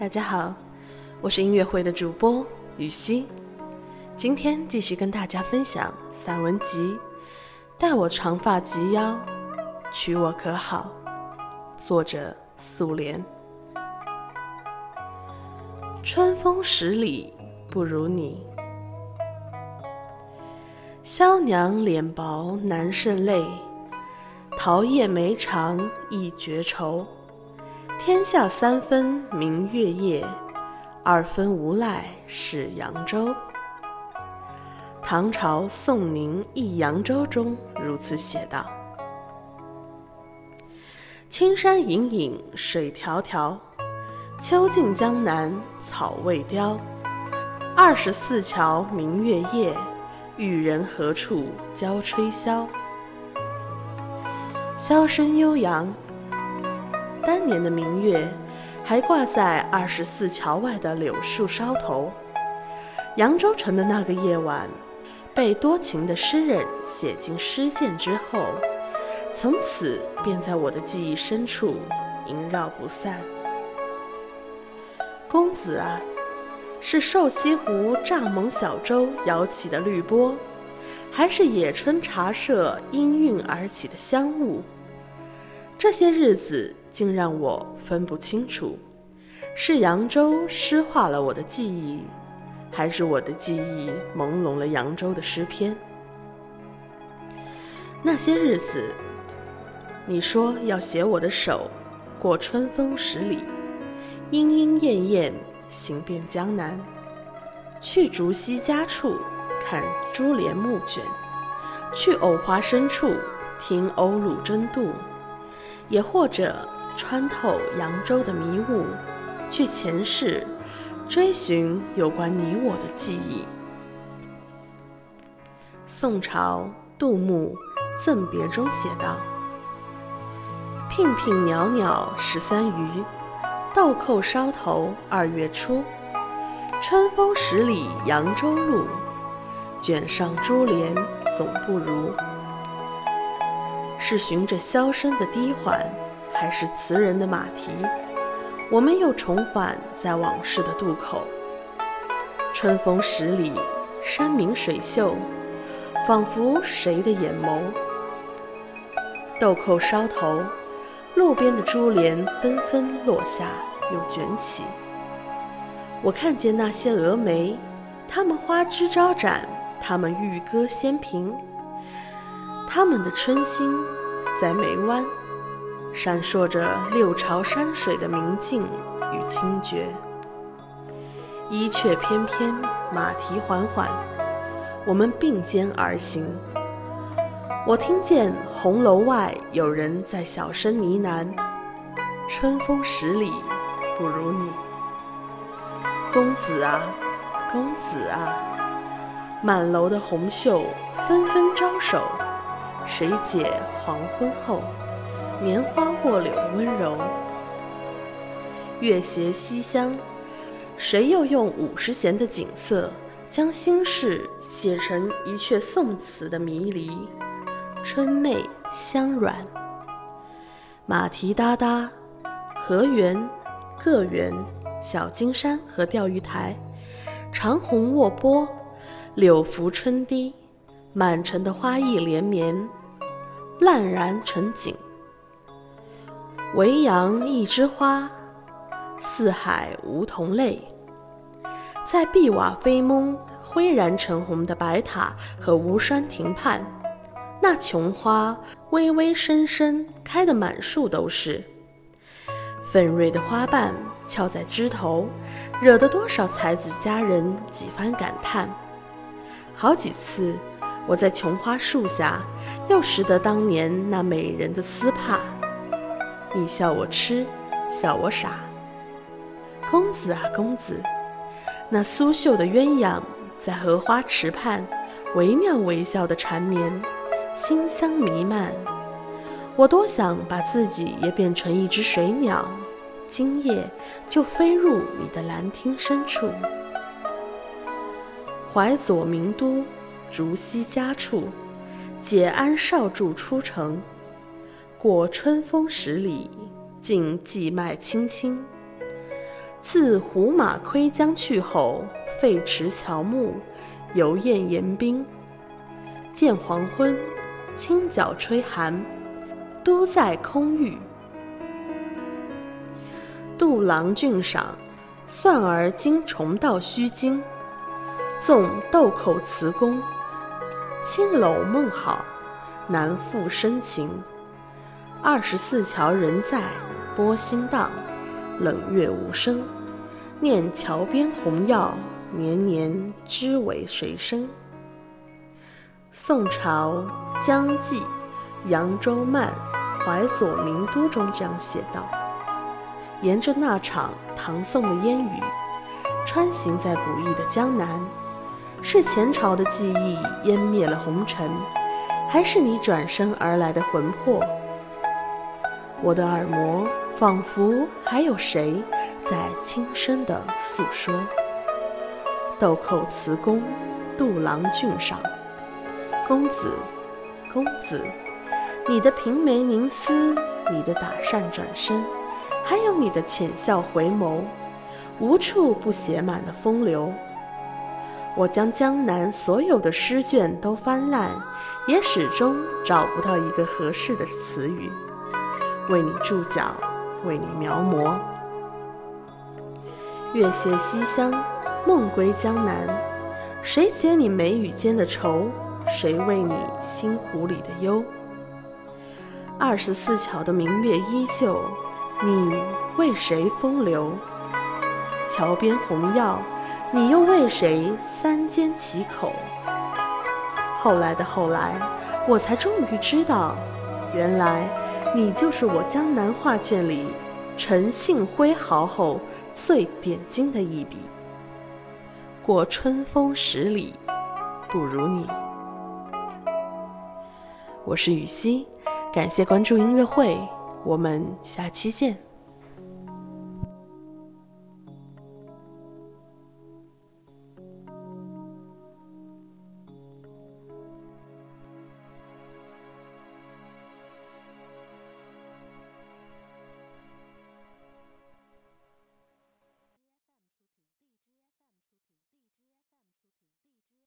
大家好，我是音乐会的主播雨熙，今天继续跟大家分享散文集《待我长发及腰，娶我可好》，作者素莲。春风十里不如你，萧娘脸薄难胜泪，桃叶眉长易绝愁。天下三分明月夜，二分无赖是扬州。唐朝宋宁忆扬州中如此写道：“青山隐隐水迢迢，秋尽江南草未凋。二十四桥明月夜，玉人何处教吹箫？箫声悠扬。”年的明月，还挂在二十四桥外的柳树梢头。扬州城的那个夜晚，被多情的诗人写进诗笺之后，从此便在我的记忆深处萦绕不散。公子啊，是瘦西湖蚱蜢小舟摇起的绿波，还是野春茶社氤氲而起的香雾？这些日子。竟让我分不清楚，是扬州诗化了我的记忆，还是我的记忆朦胧了扬州的诗篇？那些日子，你说要携我的手，过春风十里，莺莺燕燕行遍江南，去竹溪家处看珠帘暮卷，去藕花深处听鸥鹭争渡，也或者。穿透扬州的迷雾，去前世追寻有关你我的记忆。宋朝杜牧《赠别》中写道：“娉娉袅袅十三余，豆蔻梢头二月初。春风十里扬州路，卷上珠帘总不如。”是循着箫声的低缓。还是词人的马蹄，我们又重返在往事的渡口。春风十里，山明水秀，仿佛谁的眼眸？豆蔻梢头，路边的珠帘纷纷落下又卷起。我看见那些蛾眉，它们花枝招展，它们玉歌仙频，它们的春心在眉湾。闪烁着六朝山水的明净与清绝，衣却翩翩，马蹄缓缓，我们并肩而行。我听见红楼外有人在小声呢喃：“春风十里不如你，公子啊，公子啊！”满楼的红袖纷纷招手，谁解黄昏后？棉花卧柳的温柔，月斜西厢，谁又用五十弦的景色，将心事写成一阙宋词的迷离？春媚香软，马蹄哒哒，河源、个园、小金山和钓鱼台，长虹卧波，柳拂春堤，满城的花意连绵，烂然成景。维扬一枝花，四海梧桐泪。在碧瓦飞蒙、灰然成红的白塔和吴山亭畔，那琼花微微深深开得满树都是。粉蕊的花瓣翘在枝头，惹得多少才子佳人几番感叹。好几次，我在琼花树下，又拾得当年那美人的丝帕。你笑我痴，笑我傻。公子啊，公子，那苏绣的鸳鸯在荷花池畔惟妙惟肖的缠绵，馨香弥漫。我多想把自己也变成一只水鸟，今夜就飞入你的兰厅深处。怀左名都，竹溪家处，解鞍少驻出城。过春风十里，尽寄脉青青。自胡马窥江去后，废池乔木，游雁言冰。见黄昏，清角吹寒，都在空域。杜郎俊赏，算而今重到须惊。纵豆蔻词工，青楼梦好，难复深情。二十四桥人在，波心荡，冷月无声。念桥边红药，年年知为谁生？宋朝江记《扬州慢·淮左名都》中这样写道：“沿着那场唐宋的烟雨，穿行在不易的江南，是前朝的记忆湮灭了红尘，还是你转身而来的魂魄？我的耳膜仿佛还有谁？”在轻声地诉说。豆蔻词工，杜郎俊赏。公子，公子，你的平眉凝思，你的打扇转身，还有你的浅笑回眸，无处不写满了风流。我将江南所有的诗卷都翻烂，也始终找不到一个合适的词语，为你注脚，为你描摹。月斜西厢，梦归江南。谁解你眉宇间的愁？谁为你心湖里的忧？二十四桥的明月依旧，你为谁风流？桥边红药，你又为谁三缄其口？后来的后来，我才终于知道，原来你就是我江南画卷里陈幸辉豪后。最点睛的一笔，过春风十里，不如你。我是雨熙，感谢关注音乐会，我们下期见。